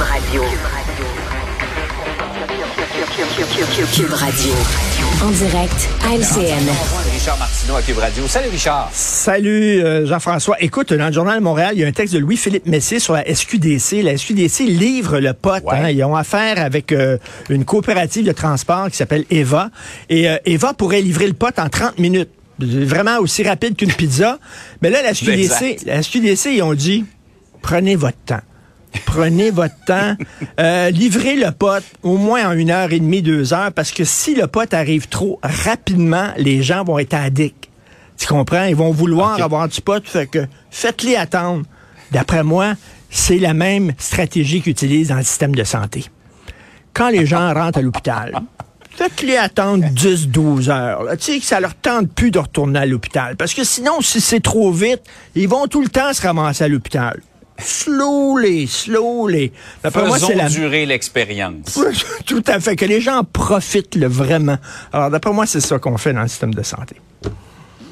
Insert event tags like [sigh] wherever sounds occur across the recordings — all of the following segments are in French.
Cube Radio. Cube Radio. En direct à LCN. Richard Martineau à Cube Radio. Salut Richard. Salut euh, Jean-François. Écoute, dans le journal de Montréal, il y a un texte de Louis-Philippe Messier sur la SQDC. La SQDC livre le pote. Ouais. hein. Ils ont affaire avec euh, une coopérative de transport qui s'appelle Eva. Et euh, Eva pourrait livrer le pote en 30 minutes. Vraiment aussi rapide qu'une pizza. Mais là, la SQDC, la SQDC, ils ont dit, prenez votre temps. Prenez votre temps. Euh, livrez le pote au moins en une heure et demie, deux heures, parce que si le pote arrive trop rapidement, les gens vont être addicts. Tu comprends? Ils vont vouloir avoir du pot, fait que faites-les attendre. D'après moi, c'est la même stratégie qu'ils utilisent dans le système de santé. Quand les gens rentrent à l'hôpital, faites-les attendre 10-12 heures. là. Tu sais que ça leur tente plus de retourner à l'hôpital. Parce que sinon, si c'est trop vite, ils vont tout le temps se ramasser à l'hôpital. Slowly, slowly. D'après moi, Faisons c'est la durer l'expérience. [laughs] tout à fait. Que les gens en profitent le vraiment. Alors, d'après moi, c'est ça qu'on fait dans le système de santé.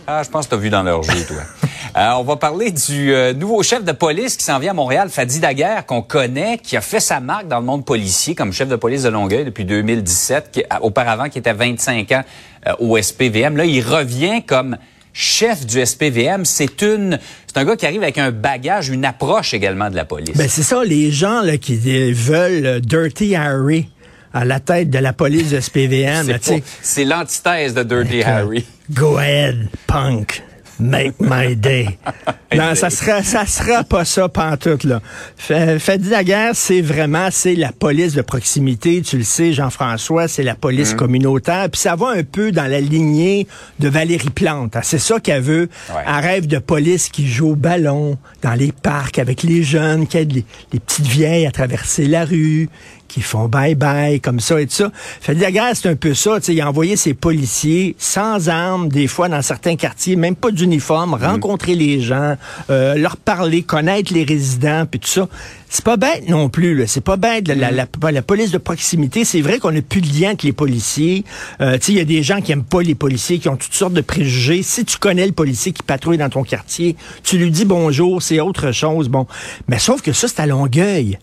Ah, je pense que tu as vu dans leur jeu, toi. [laughs] Euh, on va parler du euh, nouveau chef de police qui s'en vient à Montréal, Fadi Daguerre, qu'on connaît, qui a fait sa marque dans le monde policier comme chef de police de Longueuil depuis 2017, qui, a- auparavant qui était 25 ans euh, au SPVM. Là, il revient comme chef du SPVM. C'est une, c'est un gars qui arrive avec un bagage, une approche également de la police. Ben, c'est ça, les gens là, qui euh, veulent euh, Dirty Harry à la tête de la police de SPVM. [laughs] c'est, l'antithèse de Dirty Harry. Go ahead, punk. Make my day. [laughs] non, ça sera, ça sera pas ça pantoute, là. Fa- Fadi Daguerre, c'est vraiment, c'est la police de proximité. Tu le sais, Jean-François, c'est la police communautaire. Puis ça va un peu dans la lignée de Valérie Plante. hein. C'est ça qu'elle veut. Ouais. Un rêve de police qui joue au ballon dans les parcs avec les jeunes, qui les, les petites vieilles à traverser la rue, qui font bye-bye, comme ça et tout ça. Fadi Daguerre, c'est un peu ça. tu sais, Il a envoyé ses policiers sans armes, des fois dans certains quartiers, même pas d'uniforme, rencontrer les gens, euh, leur parler, connaître les résidents, puis tout ça. C'est pas bête non plus. là. C'est pas bête. La, la, la- la police de proximité, c'est vrai qu'on n'a plus de lien avec les policiers. Euh, tu sais, il y a des gens qui aiment pas les policiers, qui ont toutes sortes de préjugés. Si tu connais le policier qui patrouille dans ton quartier, tu lui dis bonjour, c'est autre chose. Bon, mais sauf que ça, c'est à Longueuil.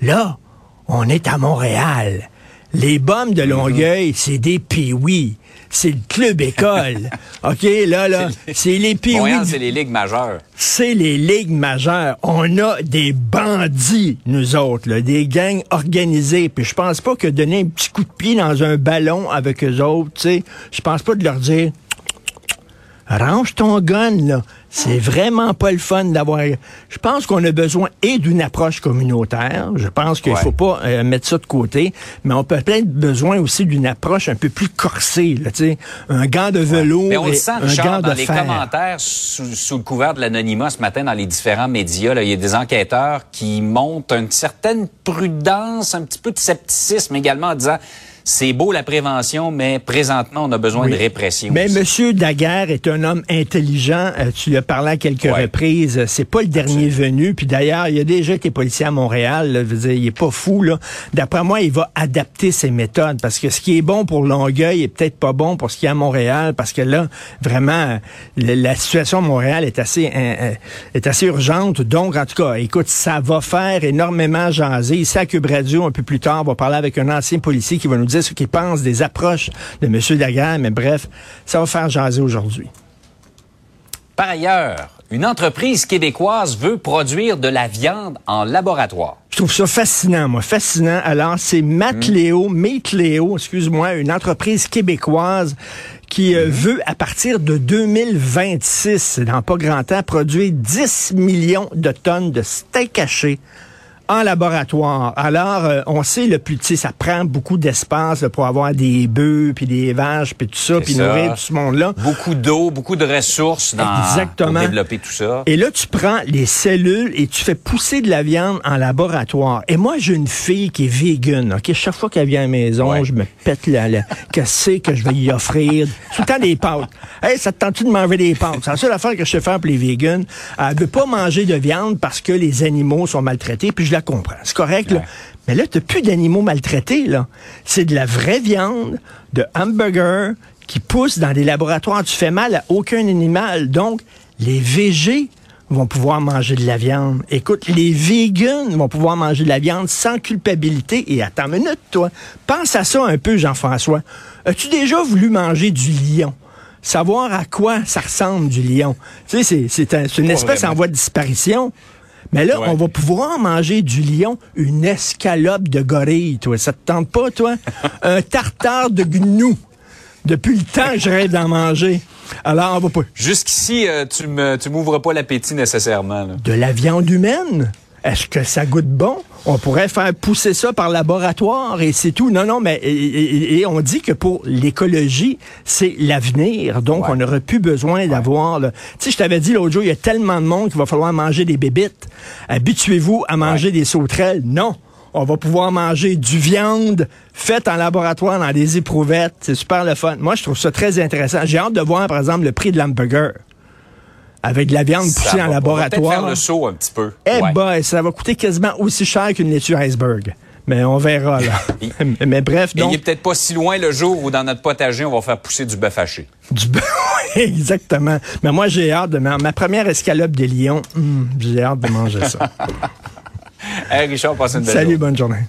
Là, on est à Montréal. Les bombes de Longueuil, c'est des pee C'est le club école. [laughs] OK, là, là, c'est les pee Montréal, c'est les ligues majeures. c'est les ligues majeures. On a des bandits, nous autres, là, des gangs organisés. Puis je pense pas que donner un petit coup de pied dans un ballon avec eux autres, tu sais, je pense pas de leur dire [tsk] [tsk] range ton gun, là. C'est vraiment pas le fun d'avoir. Je pense qu'on a besoin et d'une approche communautaire. Je pense qu'il Ouais. faut pas euh, mettre ça de côté, mais on peut peut-être besoin aussi d'une approche un peu plus corsée, là, tu sais, un gant de velours Mais on le et un gant dans de les fer. commentaires sous, sous le couvert de l'anonymat ce matin dans les différents médias. là, Il y a des enquêteurs qui montrent une certaine prudence, un petit peu de scepticisme également en disant c'est beau la prévention, mais présentement, on a besoin Oui. de répression. Mais. Monsieur Daguerre est un homme intelligent. Euh, tu lui as parlé à quelques Ouais. reprises. C'est pas le dernier venu. Puis d'ailleurs, il a déjà été policier à Montréal. là. Je veux dire, il est pas fou. là. D'après moi, il va adapter ses méthodes parce que ce qui est bon pour Longueuil est peut-être pas bon pour ce qui est à Montréal parce que là, vraiment, la, la situation à Montréal est assez euh, euh, est assez urgente. Donc, en tout cas, écoute, ça va faire énormément jaser. Ici à Cube Radio, un peu plus tard, on va parler avec un ancien policier qui va nous ce qu'il pense des approches de M. Daguerre. Mais bref, ça va faire jaser aujourd'hui. Par ailleurs, une entreprise québécoise veut produire de la viande en laboratoire. Je trouve ça fascinant, moi, fascinant. Alors, c'est Matléo, Meatléo, excuse-moi, une entreprise québécoise qui euh, veut, à partir de 2026, dans pas grand temps, produire 10 millions de tonnes de steak haché en laboratoire. Alors, euh, on sait, le plus, ça prend beaucoup d'espace pour avoir des bœufs, puis des vaches, puis tout ça, puis nourrir tout ce monde-là. Beaucoup d'eau, beaucoup de ressources dans, Exactement. pour développer tout ça. Et là, tu prends les cellules et tu fais pousser de la viande en laboratoire. Et moi, j'ai une fille qui est vegan. OK? Chaque fois qu'elle vient à la maison, Ouais. je me pète la... la Qu'est-ce que je vais y offrir? Tout le temps des pâtes. Hey, ça te tente-tu de manger des pâtes? C'est la seule affaire que je sais faire pour les vegans. Elle veut pas manger de viande parce que les animaux sont maltraités, puis je la comprends. C'est correct, là. Mais là, t'as plus d'animaux maltraités, là. C'est de la vraie viande, de hamburger, qui pousse dans des laboratoires. Tu fais mal à aucun animal. Donc, les végés vont pouvoir manger de la viande. Écoute, les vegans vont pouvoir manger de la viande sans culpabilité. Et attends une minute, toi. Pense à ça un peu, Jean-François. As-tu déjà voulu manger du lion? Savoir à quoi ça ressemble du lion. Tu sais, c'est un, une espèce en voie de disparition. Mais là, on va pouvoir manger du lion, une escalope de gorille, toi. Ça te tente pas, toi? [laughs] un tartare de gnou. Depuis le temps, je rêve d'en manger. Alors, on va pas. Jusqu'ici, euh, tu m'ouvres pas l'appétit nécessairement. De la viande humaine? Est-ce que ça goûte bon? On pourrait faire pousser ça par laboratoire et c'est tout. Non, non, mais et, on dit que pour l'écologie, c'est l'avenir. Donc, on n'aurait plus besoin d'avoir... Tu sais, je t'avais dit l'autre jour, il y a tellement de monde qu'il va falloir manger des bébites. Habituez-vous à manger des sauterelles. Non on va pouvoir manger du viande faite en laboratoire dans des éprouvettes. C'est super le fun. Moi, je trouve ça très intéressant. J'ai hâte de voir, par exemple, le prix de l'hamburger. Avec de la viande poussée en laboratoire. On va faire le saut un petit peu. Eh ben, ça va coûter quasiment aussi cher qu'une laitue iceberg. Mais on verra, là. [laughs] Mais bref, donc... il est peut-être pas si loin le jour où dans notre potager, on va faire pousser du bœuf haché. Du bœuf, [laughs] exactement. Mais moi, j'ai hâte de... Ma, ma première escalope de lion, hmm, j'ai hâte de manger ça. [laughs] Hey Richard, passe une belle Salut, bonne journée.